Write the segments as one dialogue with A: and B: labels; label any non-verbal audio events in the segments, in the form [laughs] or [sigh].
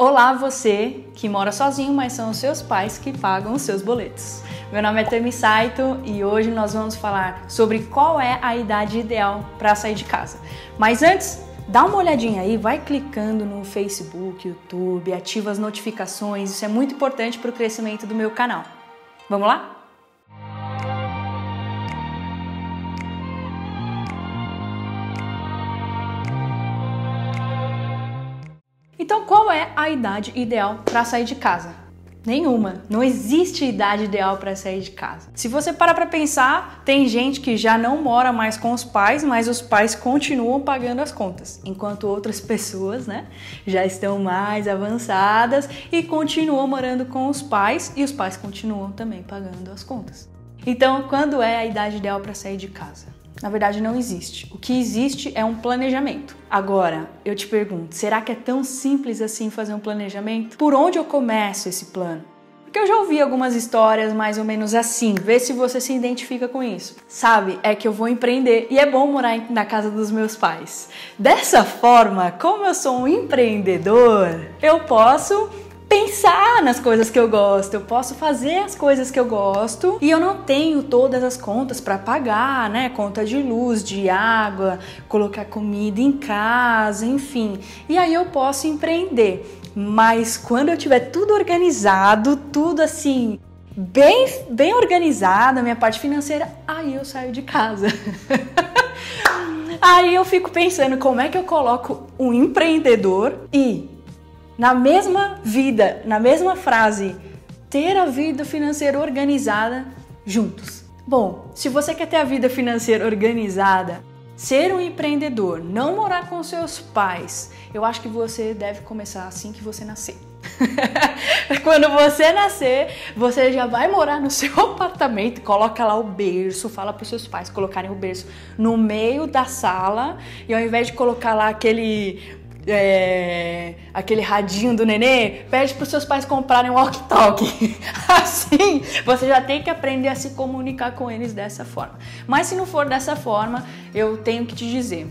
A: Olá, você que mora sozinho, mas são os seus pais que pagam os seus boletos. Meu nome é Tami Saito e hoje nós vamos falar sobre qual é a idade ideal para sair de casa. Mas antes, dá uma olhadinha aí, vai clicando no Facebook, YouTube, ativa as notificações, isso é muito importante para o crescimento do meu canal. Vamos lá? Então, qual é a idade ideal para sair de casa? Nenhuma. Não existe idade ideal para sair de casa. Se você parar para pensar, tem gente que já não mora mais com os pais, mas os pais continuam pagando as contas, enquanto outras [laughs] pessoas, né, já estão mais avançadas e continuam morando com os pais e os pais continuam também pagando as contas. Então, quando é a idade ideal para sair de casa? Na verdade, não existe. O que existe é um planejamento. Agora, eu te pergunto, será que é tão simples assim fazer um planejamento? Por onde eu começo esse plano? Porque eu já ouvi algumas histórias mais ou menos assim, vê se você se identifica com isso. Sabe, é que eu vou empreender e é bom morar na casa dos meus pais. Dessa forma, como eu sou um empreendedor, eu posso pensar nas coisas que eu gosto, eu posso fazer as coisas que eu gosto e eu não tenho todas as contas para pagar, né? Conta de luz, de água, colocar comida em casa, enfim. E aí eu posso empreender. Mas quando eu tiver tudo organizado, tudo assim, bem, bem organizado, a minha parte financeira, aí eu saio de casa. [laughs] aí eu fico pensando como é que eu coloco um empreendedor e na mesma vida, na mesma frase, ter a vida financeira organizada juntos. Bom, se você quer ter a vida financeira organizada, ser um empreendedor, não morar com seus pais, eu acho que você deve começar assim que você nascer. [laughs] Quando você nascer, você já vai morar no seu [laughs] apartamento, coloca lá o berço, fala para os seus pais colocarem o berço no meio da sala e ao invés de colocar lá aquele é, aquele radinho do nenê, pede para os seus pais comprarem um walkie-talkie. [laughs] Assim, você já tem que aprender a se comunicar com eles dessa forma. Mas se não for dessa forma, eu tenho que te dizer: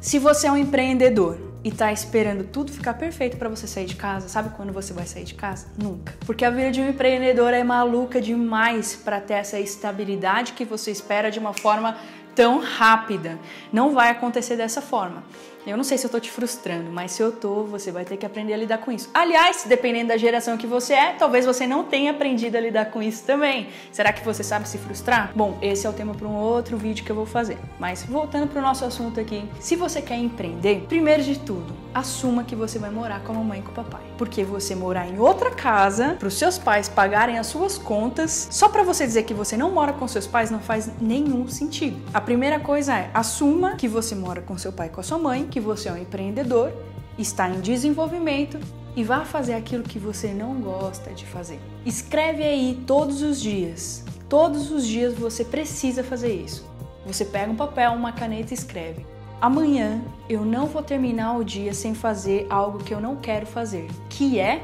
A: se você é um empreendedor e tá esperando tudo ficar perfeito para você sair de casa, sabe quando você vai sair de casa? Nunca. Porque a vida de um empreendedor é maluca demais para ter essa estabilidade que você espera de uma forma tão rápida. Não vai acontecer dessa forma. Eu não sei se eu tô te frustrando, mas se eu tô, você vai ter que aprender a lidar com isso. Aliás, dependendo da geração que você é, talvez você não tenha aprendido a lidar com isso também. Será que você sabe se frustrar? Bom, esse é o tema para um outro vídeo que eu vou fazer. Mas voltando para o nosso assunto aqui, se você quer empreender, primeiro de tudo, assuma que você vai morar com a mamãe e com o papai. Porque você morar em outra casa, para os seus pais pagarem as suas contas, só para você dizer que você não mora com seus pais não faz nenhum sentido. A primeira coisa é, assuma que você mora com seu pai e com a sua mãe, que você é um empreendedor, está em desenvolvimento e vá fazer aquilo que você não gosta de fazer. Escreve aí todos os dias. Todos os dias você precisa fazer isso. Você pega um papel, uma caneta e escreve. Amanhã eu não vou terminar o dia sem fazer algo que eu não quero fazer, que é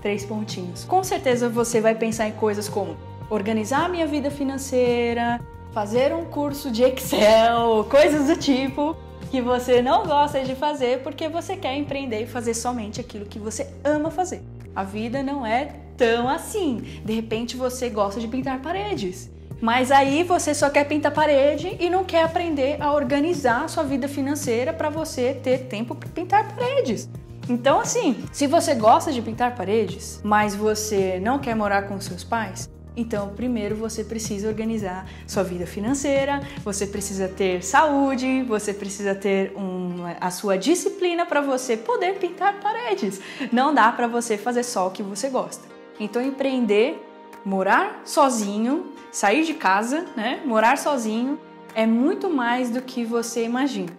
A: três pontinhos. Com certeza você vai pensar em coisas como organizar minha vida financeira, fazer um curso de Excel, coisas do tipo que você não gosta de fazer porque você quer empreender e fazer somente aquilo que você ama fazer. A vida não é tão assim. De repente você gosta de pintar paredes. Mas aí você só quer pintar parede e não quer aprender a organizar a sua vida financeira para você ter tempo para pintar paredes. Então, assim, se você gosta de pintar paredes, mas você não quer morar com seus pais, então, primeiro você precisa organizar sua vida financeira, você precisa ter saúde, você precisa ter um, a sua disciplina para você poder pintar paredes. Não dá para você fazer só o que você gosta. Então, empreender, morar sozinho, sair de casa, né? Morar sozinho é muito mais do que você imagina.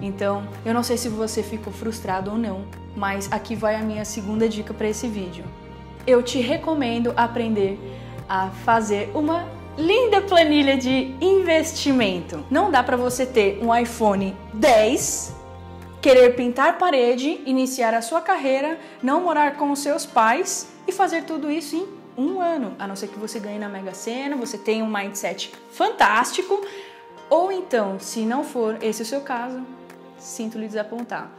A: Então, eu não sei se você ficou frustrado ou não, mas aqui vai a minha segunda dica para esse vídeo. Eu te recomendo aprender a fazer uma linda planilha de investimento. Não dá para você ter um iPhone 10, querer pintar parede, iniciar a sua carreira, não morar com os seus pais e fazer tudo isso em um ano, a não ser que você ganhe na Mega Sena, você tenha um mindset fantástico, ou então, se não for esse o seu caso, sinto lhe desapontar.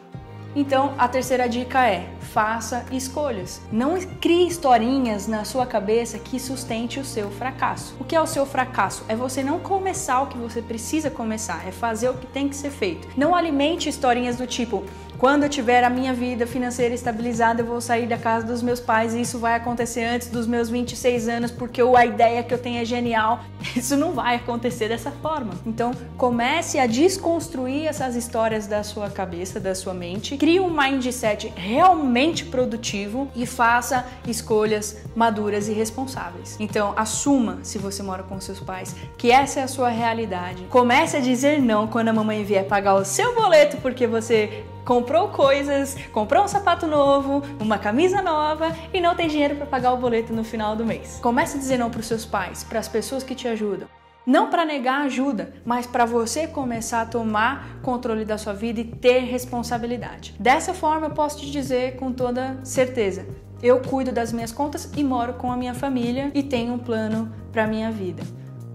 A: Então, a terceira dica é: faça escolhas. Não crie historinhas na sua cabeça que sustente o seu fracasso. O que é o seu fracasso? É você não começar o que você precisa começar, é fazer o que tem que ser feito. Não alimente historinhas do tipo: quando eu tiver a minha vida financeira estabilizada, eu vou sair da casa dos meus pais e isso vai acontecer antes dos meus 26 anos porque a ideia que eu tenho é genial. [laughs] Isso não vai acontecer dessa forma. Então, comece a desconstruir essas histórias da sua cabeça, da sua mente, crie um mindset realmente produtivo e faça escolhas maduras e responsáveis. Então, assuma, se você mora com seus pais, que essa é a sua realidade. Comece a dizer não quando a mamãe vier pagar o seu boleto porque você comprou coisas, comprou um sapato novo, uma camisa nova e não tem dinheiro para pagar o boleto no final do mês. Comece a dizer não para os seus pais, para as pessoas que te ajudam. Não para negar ajuda, mas para você começar a tomar controle da sua vida e ter responsabilidade. Dessa forma, eu posso te dizer com toda certeza: eu cuido das minhas contas e moro com a minha família e tenho um plano para minha vida.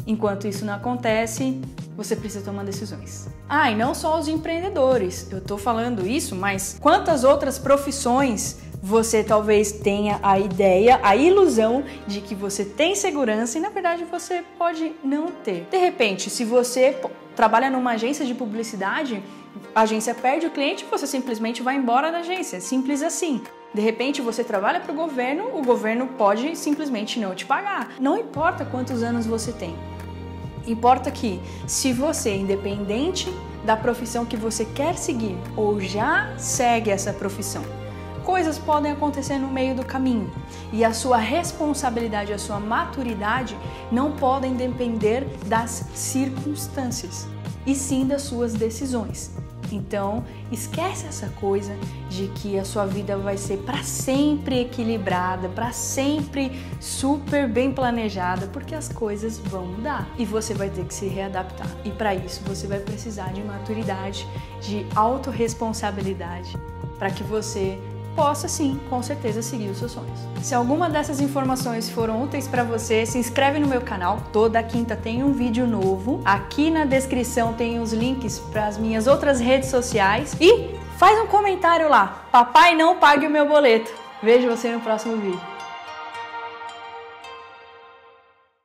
A: Enquanto isso não acontece, você precisa tomar decisões. Ah, e não só os empreendedores. Eu tô falando isso, mas quantas outras profissões você talvez tenha a ideia, a ilusão de que você tem segurança e na verdade você pode não ter. De repente, se você trabalha numa agência de publicidade, a agência perde o cliente e você simplesmente vai embora da agência. Simples assim. De repente você trabalha para o governo, o governo pode simplesmente não te pagar. Não importa quantos anos você tem. Importa que, se você, independente da profissão que você quer seguir ou já segue essa profissão, coisas podem acontecer no meio do caminho e a sua responsabilidade, a sua maturidade não podem depender das circunstâncias e sim das suas decisões. Então, esquece essa coisa de que a sua vida vai ser para sempre equilibrada, para sempre super bem planejada, porque as coisas vão mudar e você vai ter que se readaptar. E para isso você vai precisar de maturidade, de autorresponsabilidade, para que você possa sim, com certeza, seguir os seus sonhos. Se alguma dessas informações foram úteis para você, se inscreve no meu canal. Toda quinta tem um vídeo novo. Aqui na descrição tem os links para as minhas outras redes sociais e faz um comentário lá. Papai não pague o meu boleto. Vejo você no próximo vídeo.